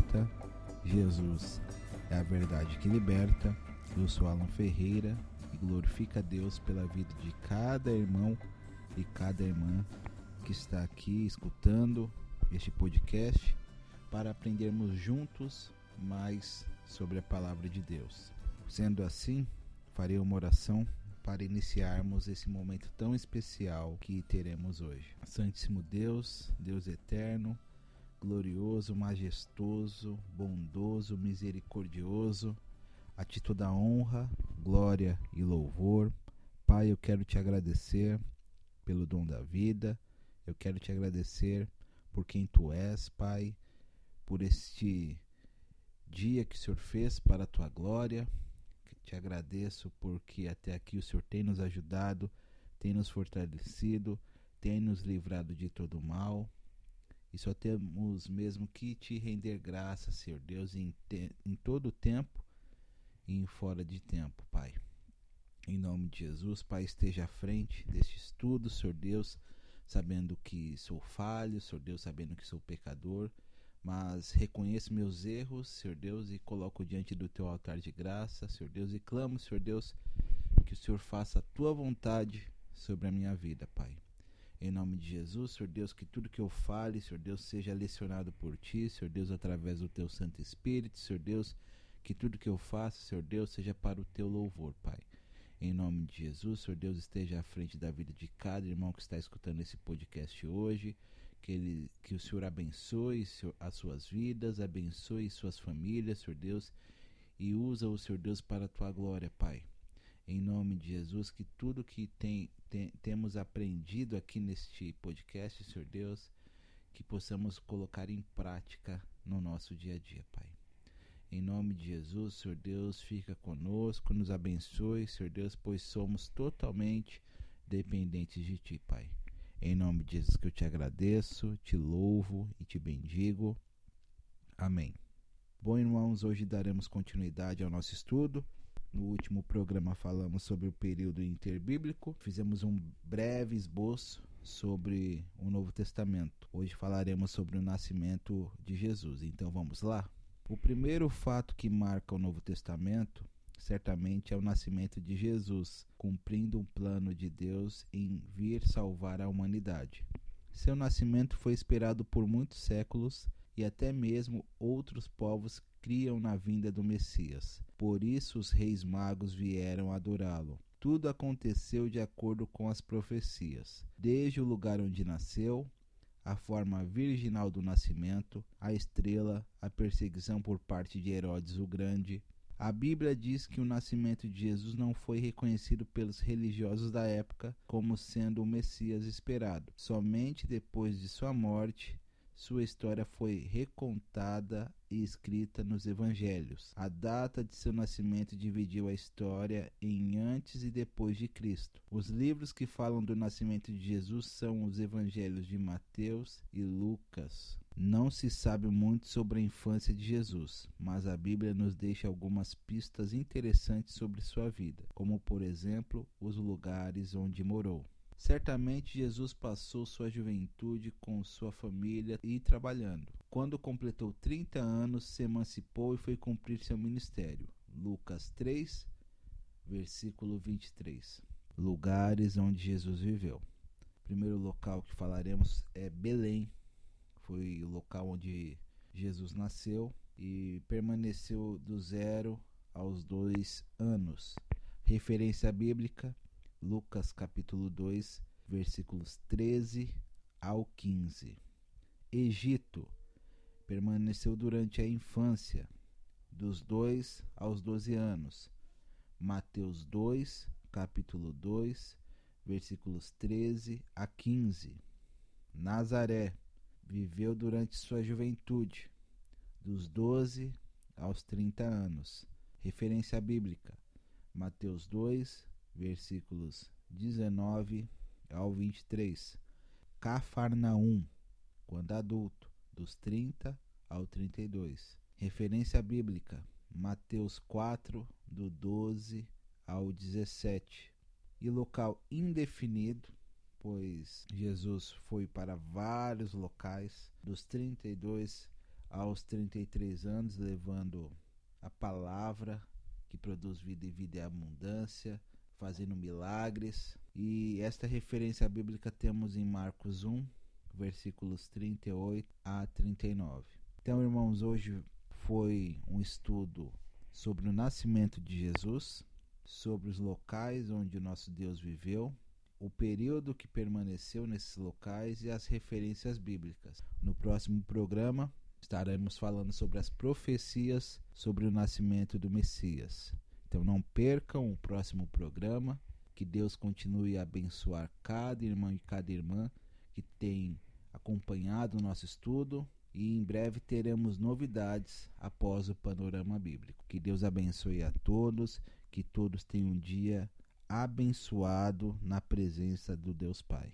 Liberta. Jesus é a verdade que liberta. Eu sou Alan Ferreira e glorifica a Deus pela vida de cada irmão e cada irmã que está aqui escutando este podcast para aprendermos juntos mais sobre a palavra de Deus. Sendo assim, farei uma oração para iniciarmos esse momento tão especial que teremos hoje. Santíssimo Deus, Deus eterno, glorioso, majestoso, bondoso, misericordioso, a ti toda honra, glória e louvor. Pai, eu quero te agradecer pelo dom da vida, eu quero te agradecer por quem tu és, Pai, por este dia que o Senhor fez para a tua glória, te agradeço porque até aqui o Senhor tem nos ajudado, tem nos fortalecido, tem nos livrado de todo mal. E só temos mesmo que te render graças, Senhor Deus, em, te, em todo o tempo e em fora de tempo, Pai. Em nome de Jesus, Pai, esteja à frente deste estudo, Senhor Deus, sabendo que sou falho, Senhor Deus, sabendo que sou pecador mas reconheço meus erros, Senhor Deus, e coloco diante do teu altar de graça, Senhor Deus, e clamo, Senhor Deus, que o Senhor faça a tua vontade sobre a minha vida, Pai. Em nome de Jesus, Senhor Deus, que tudo que eu fale, Senhor Deus, seja lecionado por ti, Senhor Deus, através do teu Santo Espírito, Senhor Deus, que tudo que eu faça, Senhor Deus, seja para o teu louvor, Pai. Em nome de Jesus, Senhor Deus, esteja à frente da vida de cada irmão que está escutando esse podcast hoje que, ele, que o Senhor abençoe as suas vidas, abençoe suas famílias, Senhor Deus, e usa o Senhor Deus para a tua glória, Pai. Em nome de Jesus, que tudo que tem, tem, temos aprendido aqui neste podcast, Senhor Deus, que possamos colocar em prática no nosso dia a dia, Pai. Em nome de Jesus, Senhor Deus, fica conosco, nos abençoe, Senhor Deus, pois somos totalmente dependentes de Ti, Pai. Em nome de Jesus que eu te agradeço, te louvo e te bendigo. Amém. Bom, irmãos, hoje daremos continuidade ao nosso estudo. No último programa falamos sobre o período interbíblico, fizemos um breve esboço sobre o Novo Testamento. Hoje falaremos sobre o nascimento de Jesus. Então vamos lá? O primeiro fato que marca o Novo Testamento certamente é o nascimento de Jesus, cumprindo um plano de Deus em vir salvar a humanidade. Seu nascimento foi esperado por muitos séculos e até mesmo outros povos criam na vinda do Messias. Por isso os reis magos vieram adorá-lo. Tudo aconteceu de acordo com as profecias, desde o lugar onde nasceu, a forma virginal do nascimento, a estrela, a perseguição por parte de Herodes o Grande, a Bíblia diz que o nascimento de Jesus não foi reconhecido pelos religiosos da época como sendo o Messias esperado. Somente depois de sua morte, sua história foi recontada e escrita nos evangelhos. A data de seu nascimento dividiu a história em antes e depois de Cristo. Os livros que falam do nascimento de Jesus são os evangelhos de Mateus e Lucas. Não se sabe muito sobre a infância de Jesus, mas a Bíblia nos deixa algumas pistas interessantes sobre sua vida, como por exemplo os lugares onde morou. Certamente Jesus passou sua juventude com sua família e trabalhando. Quando completou 30 anos, se emancipou e foi cumprir seu ministério. Lucas 3, versículo 23. Lugares onde Jesus viveu. O primeiro local que falaremos é Belém, foi o local onde Jesus nasceu e permaneceu do zero aos dois anos. Referência bíblica, Lucas capítulo 2, versículos 13 ao 15. Egito permaneceu durante a infância, dos 2 aos 12 anos. Mateus 2, capítulo 2, versículos 13 a 15. Nazaré Viveu durante sua juventude, dos 12 aos 30 anos. Referência bíblica: Mateus 2, versículos 19 ao 23. Cafarnaum, quando adulto, dos 30 ao 32. Referência bíblica: Mateus 4, do 12 ao 17. E local indefinido, pois Jesus foi para vários locais, dos 32 aos 33 anos, levando a palavra que produz vida e vida e abundância, fazendo milagres. E esta referência bíblica temos em Marcos 1, versículos 38 a 39. Então, irmãos, hoje foi um estudo sobre o nascimento de Jesus, sobre os locais onde nosso Deus viveu, o período que permaneceu nesses locais e as referências bíblicas. No próximo programa estaremos falando sobre as profecias sobre o nascimento do Messias. Então não percam o próximo programa. Que Deus continue a abençoar cada irmão e cada irmã que tem acompanhado o nosso estudo e em breve teremos novidades após o panorama bíblico. Que Deus abençoe a todos, que todos tenham um dia abençoado na presença do Deus Pai.